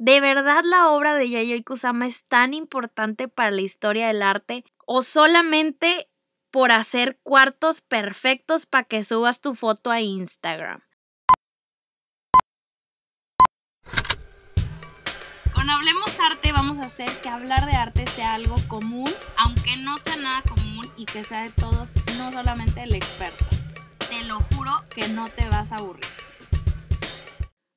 ¿De verdad la obra de Yayoi Kusama es tan importante para la historia del arte o solamente por hacer cuartos perfectos para que subas tu foto a Instagram? Con Hablemos Arte vamos a hacer que hablar de arte sea algo común, aunque no sea nada común y que sea de todos, no solamente el experto. Te lo juro que no te vas a aburrir.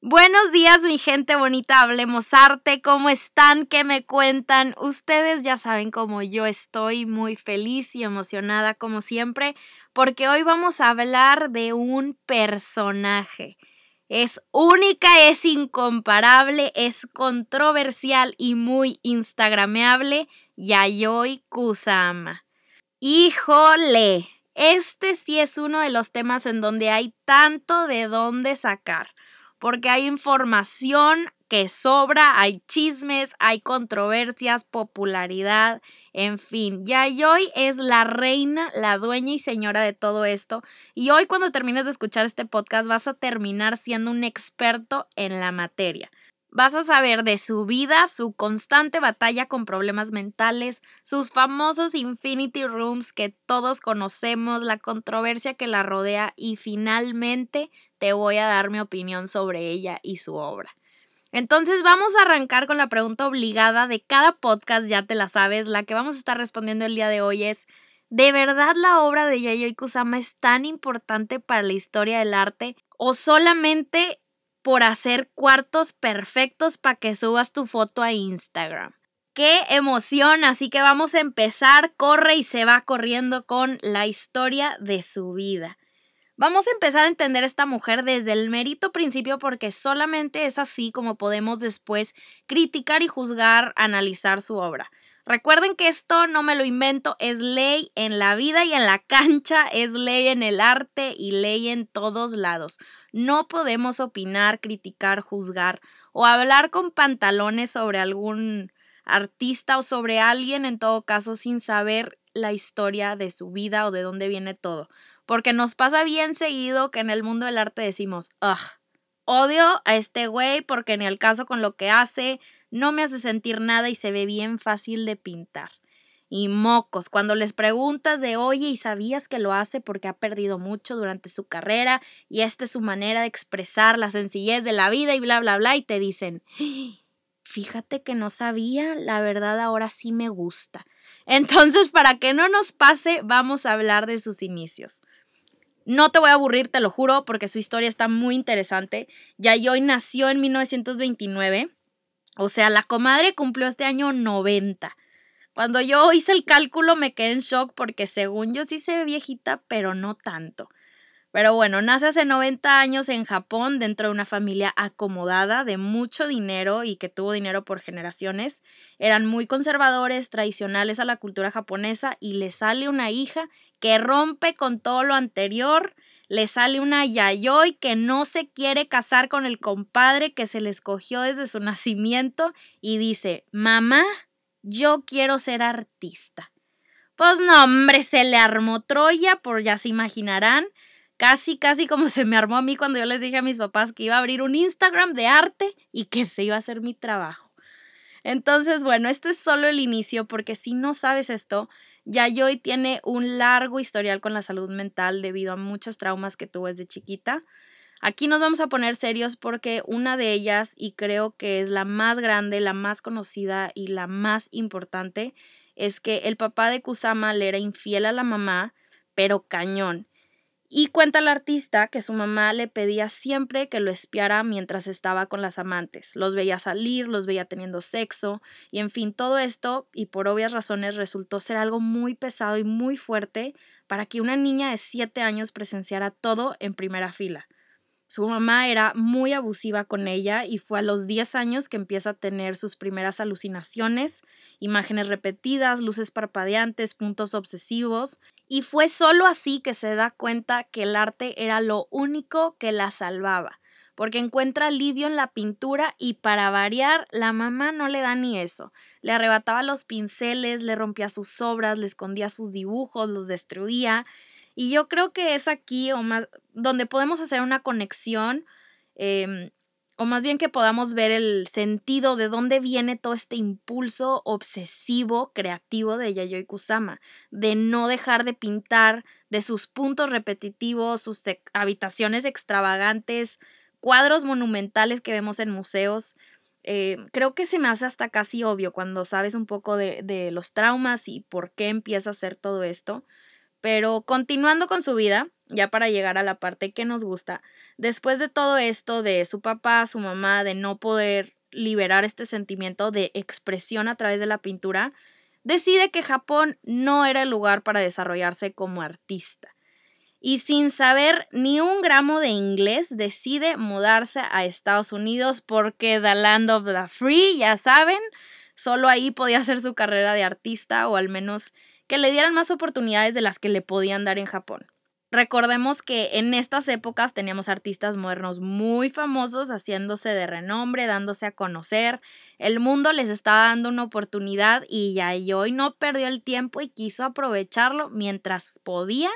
Buenos días, mi gente bonita, hablemos arte, ¿cómo están? ¿Qué me cuentan? Ustedes ya saben cómo yo estoy muy feliz y emocionada como siempre, porque hoy vamos a hablar de un personaje. Es única, es incomparable, es controversial y muy instagrameable, Yayoi Kusama. Híjole, este sí es uno de los temas en donde hay tanto de dónde sacar porque hay información que sobra, hay chismes, hay controversias, popularidad, en fin. Yayoi es la reina, la dueña y señora de todo esto. Y hoy cuando termines de escuchar este podcast vas a terminar siendo un experto en la materia. Vas a saber de su vida, su constante batalla con problemas mentales, sus famosos Infinity Rooms que todos conocemos, la controversia que la rodea y finalmente te voy a dar mi opinión sobre ella y su obra. Entonces vamos a arrancar con la pregunta obligada de cada podcast, ya te la sabes, la que vamos a estar respondiendo el día de hoy es, ¿de verdad la obra de Yayoi Kusama es tan importante para la historia del arte o solamente por hacer cuartos perfectos para que subas tu foto a Instagram. ¡Qué emoción! Así que vamos a empezar. Corre y se va corriendo con la historia de su vida. Vamos a empezar a entender a esta mujer desde el mérito principio porque solamente es así como podemos después criticar y juzgar, analizar su obra. Recuerden que esto no me lo invento, es ley en la vida y en la cancha, es ley en el arte y ley en todos lados. No podemos opinar, criticar, juzgar o hablar con pantalones sobre algún artista o sobre alguien en todo caso sin saber la historia de su vida o de dónde viene todo. Porque nos pasa bien seguido que en el mundo del arte decimos, ugh, odio a este güey porque ni al caso con lo que hace, no me hace sentir nada y se ve bien fácil de pintar y mocos. Cuando les preguntas de, oye, ¿y sabías que lo hace porque ha perdido mucho durante su carrera y esta es su manera de expresar la sencillez de la vida y bla, bla, bla, y te dicen, fíjate que no sabía, la verdad ahora sí me gusta. Entonces, para que no nos pase, vamos a hablar de sus inicios. No te voy a aburrir, te lo juro, porque su historia está muy interesante. Yayoi nació en 1929, o sea, la comadre cumplió este año 90. Cuando yo hice el cálculo me quedé en shock porque según yo sí se ve viejita, pero no tanto. Pero bueno, nace hace 90 años en Japón dentro de una familia acomodada de mucho dinero y que tuvo dinero por generaciones. Eran muy conservadores, tradicionales a la cultura japonesa y le sale una hija que rompe con todo lo anterior. Le sale una yayoi que no se quiere casar con el compadre que se le escogió desde su nacimiento y dice, mamá, yo quiero ser artista. Pues no, hombre, se le armó Troya, por ya se imaginarán. Casi, casi como se me armó a mí cuando yo les dije a mis papás que iba a abrir un Instagram de arte y que se iba a hacer mi trabajo. Entonces, bueno, esto es solo el inicio porque si no sabes esto, Yayoi tiene un largo historial con la salud mental debido a muchos traumas que tuvo desde chiquita. Aquí nos vamos a poner serios porque una de ellas, y creo que es la más grande, la más conocida y la más importante, es que el papá de Kusama le era infiel a la mamá, pero cañón. Y cuenta el artista que su mamá le pedía siempre que lo espiara mientras estaba con las amantes. Los veía salir, los veía teniendo sexo, y en fin, todo esto, y por obvias razones, resultó ser algo muy pesado y muy fuerte para que una niña de 7 años presenciara todo en primera fila. Su mamá era muy abusiva con ella y fue a los 10 años que empieza a tener sus primeras alucinaciones, imágenes repetidas, luces parpadeantes, puntos obsesivos, y fue solo así que se da cuenta que el arte era lo único que la salvaba, porque encuentra alivio en la pintura y para variar, la mamá no le da ni eso. Le arrebataba los pinceles, le rompía sus obras, le escondía sus dibujos, los destruía y yo creo que es aquí o más donde podemos hacer una conexión em, o más bien que podamos ver el sentido de dónde viene todo este impulso obsesivo creativo de Yayoi Kusama, de no dejar de pintar, de sus puntos repetitivos, sus habitaciones extravagantes, cuadros monumentales que vemos en museos. Eh, creo que se me hace hasta casi obvio cuando sabes un poco de, de los traumas y por qué empieza a hacer todo esto. Pero continuando con su vida, ya para llegar a la parte que nos gusta, después de todo esto de su papá, su mamá, de no poder liberar este sentimiento de expresión a través de la pintura, decide que Japón no era el lugar para desarrollarse como artista. Y sin saber ni un gramo de inglés, decide mudarse a Estados Unidos porque The Land of the Free, ya saben, solo ahí podía hacer su carrera de artista o al menos que le dieran más oportunidades de las que le podían dar en Japón. Recordemos que en estas épocas teníamos artistas modernos muy famosos haciéndose de renombre, dándose a conocer. El mundo les estaba dando una oportunidad y hoy no perdió el tiempo y quiso aprovecharlo mientras podía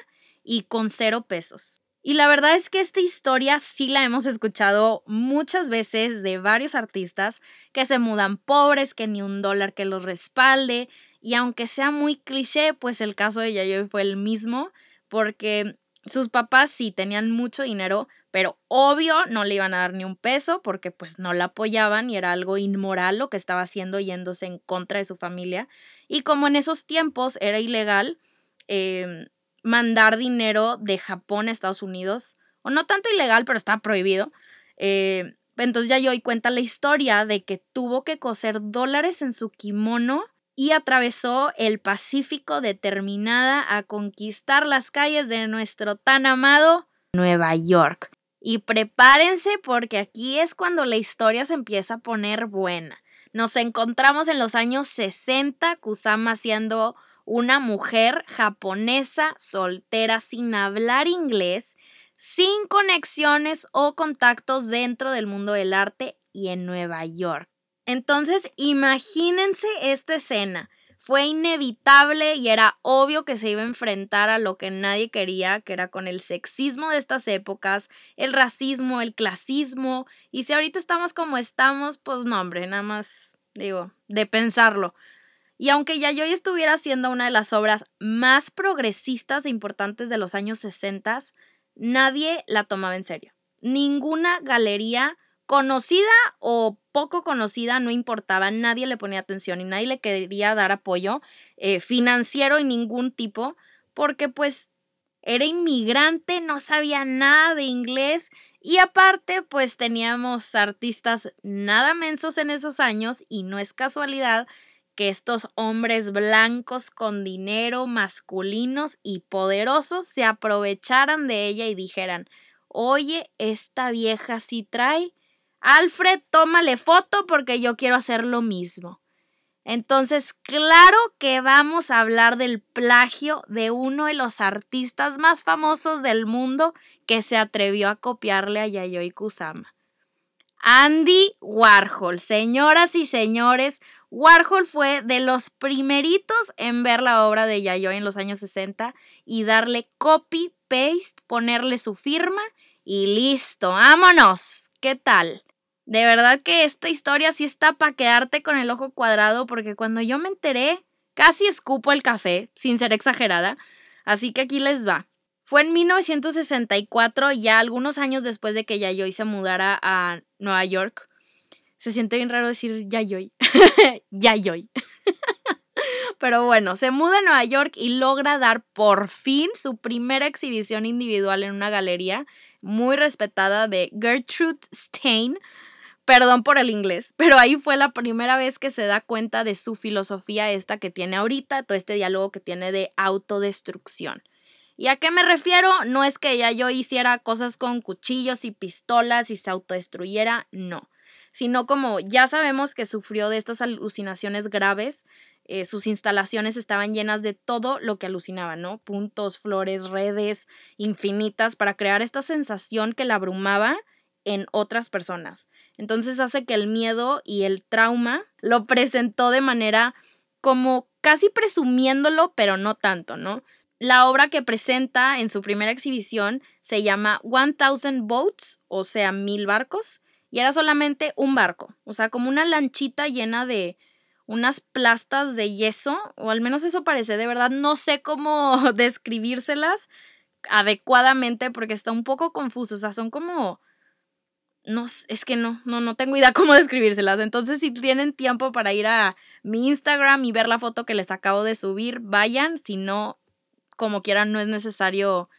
y con cero pesos. Y la verdad es que esta historia sí la hemos escuchado muchas veces de varios artistas que se mudan pobres, que ni un dólar que los respalde. Y aunque sea muy cliché, pues el caso de Yayoi fue el mismo, porque sus papás sí tenían mucho dinero, pero obvio no le iban a dar ni un peso porque pues no la apoyaban y era algo inmoral lo que estaba haciendo yéndose en contra de su familia. Y como en esos tiempos era ilegal em, mandar dinero de Japón a Estados Unidos, o no tanto ilegal, pero estaba prohibido, eh, entonces ya yo hoy cuenta la historia de que tuvo que coser dólares en su kimono y atravesó el Pacífico determinada a conquistar las calles de nuestro tan amado Nueva York. Y prepárense porque aquí es cuando la historia se empieza a poner buena. Nos encontramos en los años 60, Kusama siendo una mujer japonesa soltera sin hablar inglés, sin conexiones o contactos dentro del mundo del arte y en Nueva York. Entonces, imagínense esta escena. Fue inevitable y era obvio que se iba a enfrentar a lo que nadie quería, que era con el sexismo de estas épocas, el racismo, el clasismo. Y si ahorita estamos como estamos, pues no, hombre, nada más digo, de pensarlo. Y aunque Yayoi estuviera haciendo una de las obras más progresistas e importantes de los años 60, nadie la tomaba en serio. Ninguna galería conocida o poco conocida, no importaba, nadie le ponía atención y nadie le quería dar apoyo eh, financiero y ningún tipo, porque pues era inmigrante, no sabía nada de inglés y aparte pues teníamos artistas nada mensos en esos años y no es casualidad que estos hombres blancos con dinero, masculinos y poderosos se aprovecharan de ella y dijeran, oye, esta vieja sí trae Alfred, tómale foto porque yo quiero hacer lo mismo. Entonces, claro que vamos a hablar del plagio de uno de los artistas más famosos del mundo que se atrevió a copiarle a Yayoi Kusama. Andy Warhol. Señoras y señores, Warhol fue de los primeritos en ver la obra de Yayoi en los años 60 y darle copy, paste, ponerle su firma y listo, vámonos. ¿Qué tal? De verdad que esta historia sí está para quedarte con el ojo cuadrado porque cuando yo me enteré, casi escupo el café, sin ser exagerada. Así que aquí les va. Fue en 1964, ya algunos años después de que Yayoi se mudara a Nueva York. Se siente bien raro decir Yayoi. Yayoi. Pero bueno, se muda a Nueva York y logra dar por fin su primera exhibición individual en una galería muy respetada de Gertrude Stein, Perdón por el inglés, pero ahí fue la primera vez que se da cuenta de su filosofía esta que tiene ahorita, todo este diálogo que tiene de autodestrucción. ¿Y a qué me refiero? No es que ella yo hiciera cosas con cuchillos y pistolas y se autodestruyera, no. Sino como ya sabemos que sufrió de estas alucinaciones graves, eh, sus instalaciones estaban llenas de todo lo que alucinaba, ¿no? Puntos, flores, redes infinitas para crear esta sensación que la abrumaba en otras personas. Entonces hace que el miedo y el trauma lo presentó de manera como casi presumiéndolo, pero no tanto, ¿no? La obra que presenta en su primera exhibición se llama One Thousand Boats, o sea, mil barcos, y era solamente un barco, o sea, como una lanchita llena de unas plastas de yeso, o al menos eso parece, de verdad no sé cómo describírselas adecuadamente porque está un poco confuso, o sea, son como no, es que no, no, no tengo idea cómo describírselas. Entonces, si tienen tiempo para ir a mi Instagram y ver la foto que les acabo de subir, vayan. Si no, como quieran, no es necesario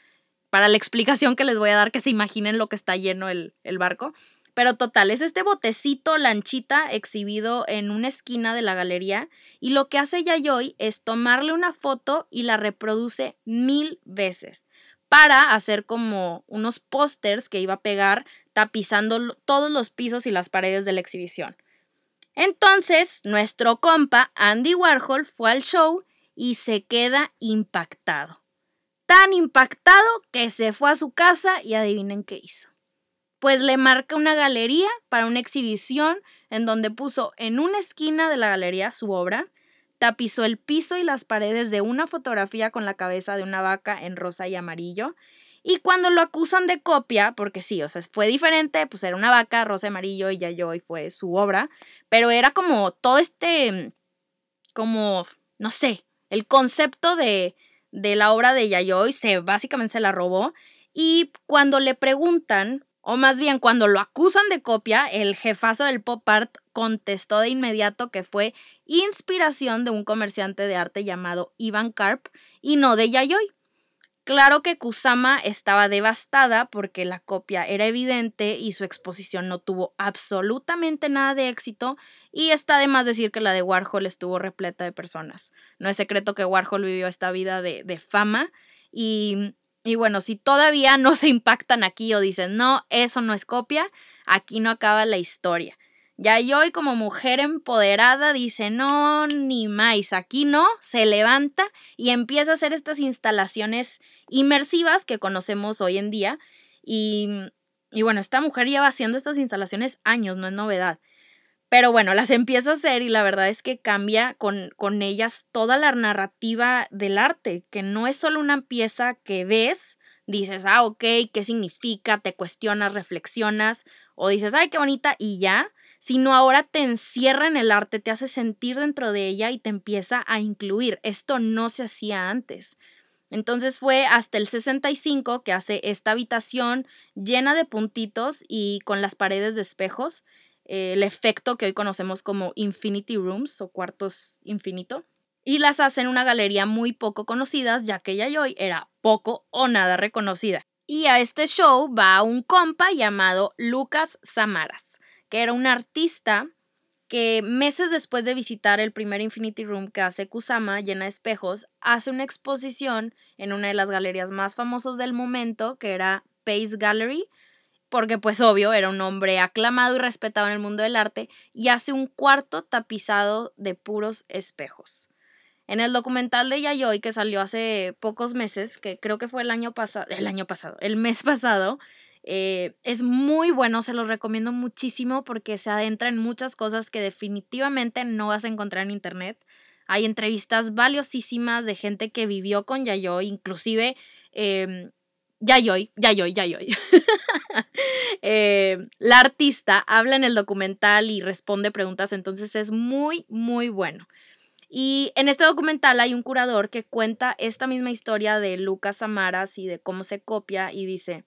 para la explicación que les voy a dar que se imaginen lo que está lleno el, el barco. Pero total, es este botecito lanchita exhibido en una esquina de la galería y lo que hace Yayoi es tomarle una foto y la reproduce mil veces para hacer como unos pósters que iba a pegar tapizando todos los pisos y las paredes de la exhibición. Entonces, nuestro compa Andy Warhol fue al show y se queda impactado. Tan impactado que se fue a su casa y adivinen qué hizo. Pues le marca una galería para una exhibición en donde puso en una esquina de la galería su obra, tapizó el piso y las paredes de una fotografía con la cabeza de una vaca en rosa y amarillo. Y cuando lo acusan de copia, porque sí, o sea, fue diferente, pues era una vaca, rosa amarillo y ya yo, y fue su obra, pero era como todo este, como, no sé, el concepto de, de la obra de Yayoi se básicamente se la robó. Y cuando le preguntan, o más bien cuando lo acusan de copia, el jefazo del pop art contestó de inmediato que fue inspiración de un comerciante de arte llamado Ivan Karp y no de Yayoi. Claro que Kusama estaba devastada porque la copia era evidente y su exposición no tuvo absolutamente nada de éxito y está de más decir que la de Warhol estuvo repleta de personas. No es secreto que Warhol vivió esta vida de, de fama y, y bueno, si todavía no se impactan aquí o dicen, no, eso no es copia, aquí no acaba la historia. Ya hoy como mujer empoderada dice, no, ni más, aquí no, se levanta y empieza a hacer estas instalaciones inmersivas que conocemos hoy en día. Y, y bueno, esta mujer lleva haciendo estas instalaciones años, no es novedad. Pero bueno, las empieza a hacer y la verdad es que cambia con, con ellas toda la narrativa del arte, que no es solo una pieza que ves, dices, ah, ok, ¿qué significa? Te cuestionas, reflexionas, o dices, ay, qué bonita, y ya, sino ahora te encierra en el arte, te hace sentir dentro de ella y te empieza a incluir. Esto no se hacía antes. Entonces fue hasta el 65 que hace esta habitación llena de puntitos y con las paredes de espejos, eh, el efecto que hoy conocemos como Infinity Rooms o cuartos infinito. Y las hace en una galería muy poco conocidas, ya que Yayoi era poco o nada reconocida. Y a este show va un compa llamado Lucas Samaras que era un artista que meses después de visitar el primer Infinity Room que hace Kusama, llena de espejos, hace una exposición en una de las galerías más famosas del momento, que era Pace Gallery, porque pues obvio era un hombre aclamado y respetado en el mundo del arte, y hace un cuarto tapizado de puros espejos. En el documental de Yayoi que salió hace pocos meses, que creo que fue el año pasado, el año pasado, el mes pasado, eh, es muy bueno, se los recomiendo muchísimo porque se adentra en muchas cosas que definitivamente no vas a encontrar en internet. Hay entrevistas valiosísimas de gente que vivió con Yayoi, inclusive eh, Yayoi, Yayoi, Yayoi. la artista habla en el documental y responde preguntas, entonces es muy, muy bueno. Y en este documental hay un curador que cuenta esta misma historia de Lucas Amaras y de cómo se copia y dice,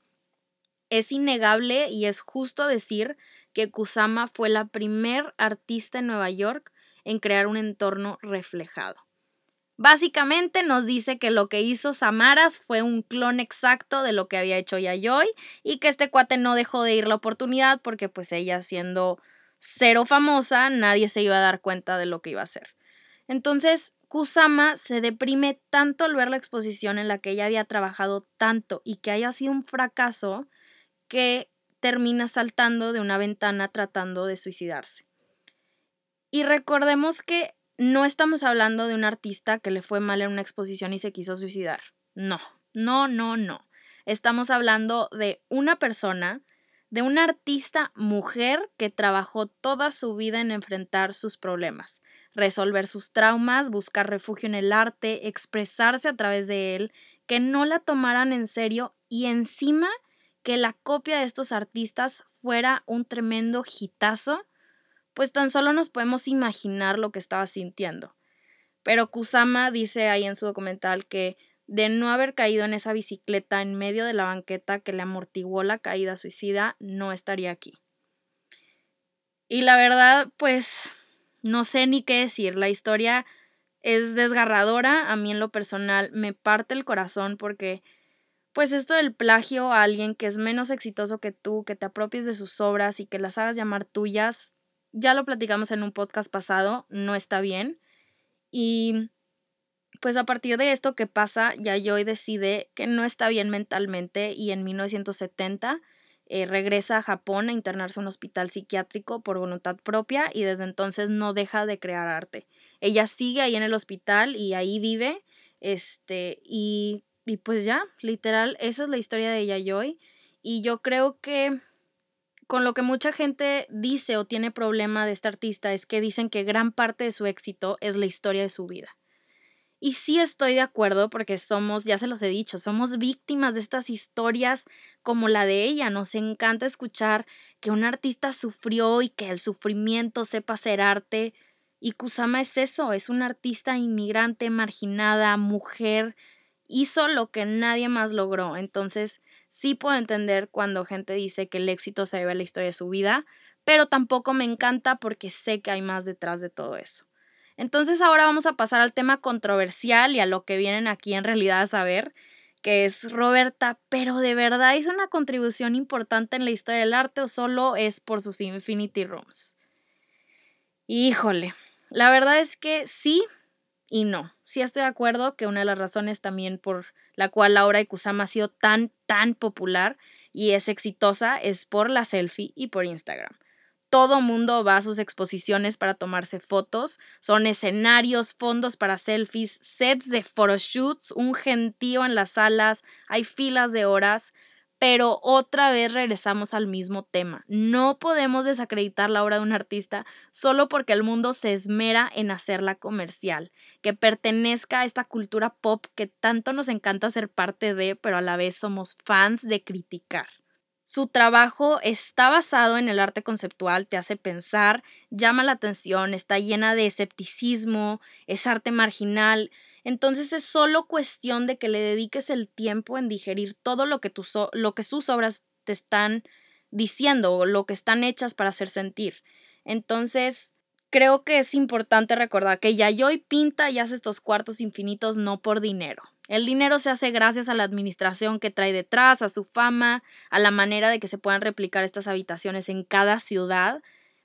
es innegable y es justo decir que Kusama fue la primer artista en Nueva York en crear un entorno reflejado. Básicamente nos dice que lo que hizo Samaras fue un clon exacto de lo que había hecho Yayoi y que este cuate no dejó de ir la oportunidad porque pues ella siendo cero famosa nadie se iba a dar cuenta de lo que iba a hacer. Entonces Kusama se deprime tanto al ver la exposición en la que ella había trabajado tanto y que haya sido un fracaso que termina saltando de una ventana tratando de suicidarse. Y recordemos que no estamos hablando de un artista que le fue mal en una exposición y se quiso suicidar. No, no, no, no. Estamos hablando de una persona, de una artista mujer que trabajó toda su vida en enfrentar sus problemas, resolver sus traumas, buscar refugio en el arte, expresarse a través de él, que no la tomaran en serio y encima que la copia de estos artistas fuera un tremendo hitazo, pues tan solo nos podemos imaginar lo que estaba sintiendo. Pero Kusama dice ahí en su documental que de no haber caído en esa bicicleta en medio de la banqueta que le amortiguó la caída suicida, no estaría aquí. Y la verdad, pues no sé ni qué decir. La historia es desgarradora. A mí en lo personal me parte el corazón porque pues esto del plagio a alguien que es menos exitoso que tú, que te apropies de sus obras y que las hagas llamar tuyas, ya lo platicamos en un podcast pasado, no está bien. Y pues a partir de esto que pasa, ya yo decide que no está bien mentalmente y en 1970 eh, regresa a Japón a internarse en un hospital psiquiátrico por voluntad propia y desde entonces no deja de crear arte. Ella sigue ahí en el hospital y ahí vive, este, y, y pues ya, literal, esa es la historia de Yayoi y yo creo que con lo que mucha gente dice o tiene problema de este artista es que dicen que gran parte de su éxito es la historia de su vida. Y sí estoy de acuerdo porque somos, ya se los he dicho, somos víctimas de estas historias como la de ella. Nos encanta escuchar que un artista sufrió y que el sufrimiento sepa ser arte. Y Kusama es eso, es una artista inmigrante, marginada, mujer. Hizo lo que nadie más logró. Entonces, sí puedo entender cuando gente dice que el éxito se debe a la historia de su vida, pero tampoco me encanta porque sé que hay más detrás de todo eso. Entonces ahora vamos a pasar al tema controversial y a lo que vienen aquí en realidad a saber, que es Roberta, pero de verdad hizo una contribución importante en la historia del arte o solo es por sus Infinity Rooms. Híjole, la verdad es que sí y no. Sí estoy de acuerdo que una de las razones también por la cual la obra de Kusama ha sido tan, tan popular y es exitosa es por la selfie y por Instagram todo mundo va a sus exposiciones para tomarse fotos. Son escenarios, fondos para selfies, sets de photoshoots, un gentío en las salas, hay filas de horas. Pero otra vez regresamos al mismo tema. No podemos desacreditar la obra de un artista solo porque el mundo se esmera en hacerla comercial, que pertenezca a esta cultura pop que tanto nos encanta ser parte de, pero a la vez somos fans de criticar. Su trabajo está basado en el arte conceptual, te hace pensar, llama la atención, está llena de escepticismo, es arte marginal. Entonces es solo cuestión de que le dediques el tiempo en digerir todo lo que, sus obras te están diciendo o lo que están hechas para hacer sentir. Entonces, creo que es importante recordar que Yayoi pinta y hace estos cuartos infinitos no por dinero. El dinero se hace gracias a la administración que trae detrás, a su fama, a la manera de que se puedan replicar estas habitaciones en cada ciudad.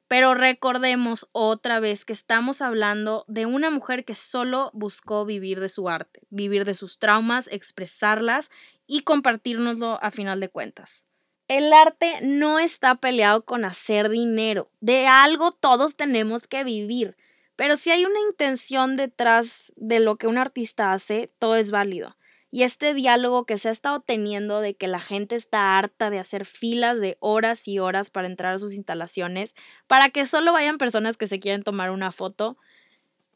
Pero recordemos otra vez que estamos hablando de una mujer que solo buscó vivir de su arte, vivir de sus traumas, expresarlas y compartirnoslo a final de cuentas. El arte no está peleado con hacer dinero. De algo todos tenemos que vivir. Pero si hay una intención detrás de lo que un artista hace, todo es válido. Y este diálogo que se ha estado teniendo de que la gente está harta de hacer filas de horas y horas para entrar a sus instalaciones, para que solo vayan personas que se quieren tomar una foto,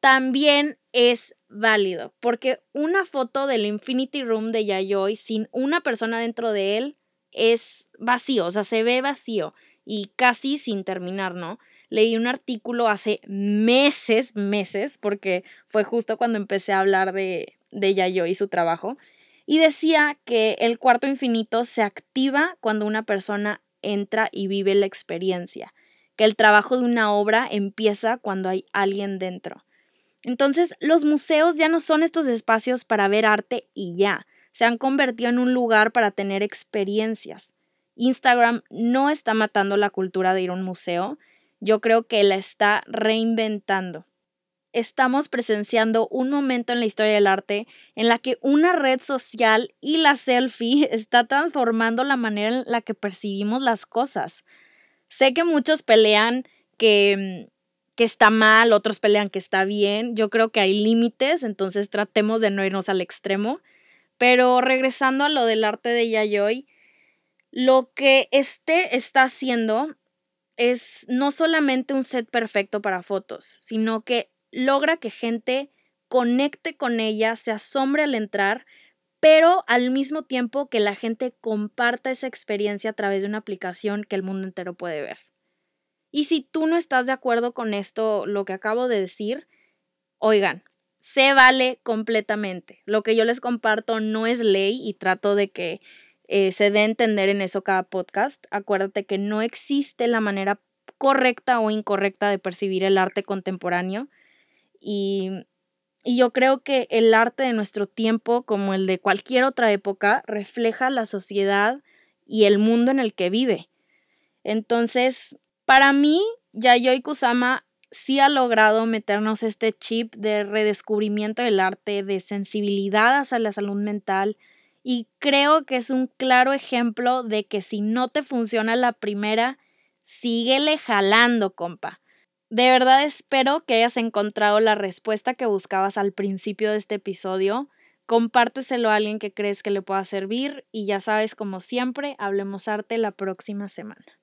también es válido, porque una foto del Infinity Room de Yayoi sin una persona dentro de él es vacío, o sea, se ve vacío y casi sin terminar, ¿no? Leí un artículo hace meses, meses, porque fue justo cuando empecé a hablar de, de y su trabajo, y decía que el cuarto infinito se activa cuando una persona entra y vive la experiencia, que el trabajo de una obra empieza cuando hay alguien dentro. Entonces, los museos ya no son estos espacios para ver arte y ya, se han convertido en un lugar para tener experiencias. Instagram no está matando la cultura de ir a un museo, yo creo que la está reinventando. Estamos presenciando un momento en la historia del arte en la que una red social y la selfie está transformando la manera en la que percibimos las cosas. Sé que muchos pelean que, que está mal, otros pelean que está bien. Yo creo que hay límites, entonces tratemos de no irnos al extremo. Pero regresando a lo del arte de Yayoi, lo que este está haciendo es no solamente un set perfecto para fotos, sino que logra que gente conecte con ella, se asombre al entrar, pero al mismo tiempo que la gente comparta esa experiencia a través de una aplicación que el mundo entero puede ver. Y si tú no estás de acuerdo con esto, lo que acabo de decir, oigan, se vale completamente. Lo que yo les comparto no es ley y trato de que eh, se a entender en eso cada podcast. Acuérdate que no existe la manera correcta o incorrecta de percibir el arte contemporáneo. Y, y yo creo que el arte de nuestro tiempo, como el de cualquier otra época, refleja la sociedad y el mundo en el que vive. Entonces, para mí, Yayoi Kusama sí ha logrado meternos este chip de redescubrimiento del arte, de sensibilidad hacia la salud mental, y creo que es un claro ejemplo de que si no te funciona la primera, síguele jalando, compa. De verdad espero que hayas encontrado la respuesta que buscabas al principio de este episodio. Compárteselo a alguien que crees que le pueda servir y ya sabes, como siempre, hablemos arte la próxima semana.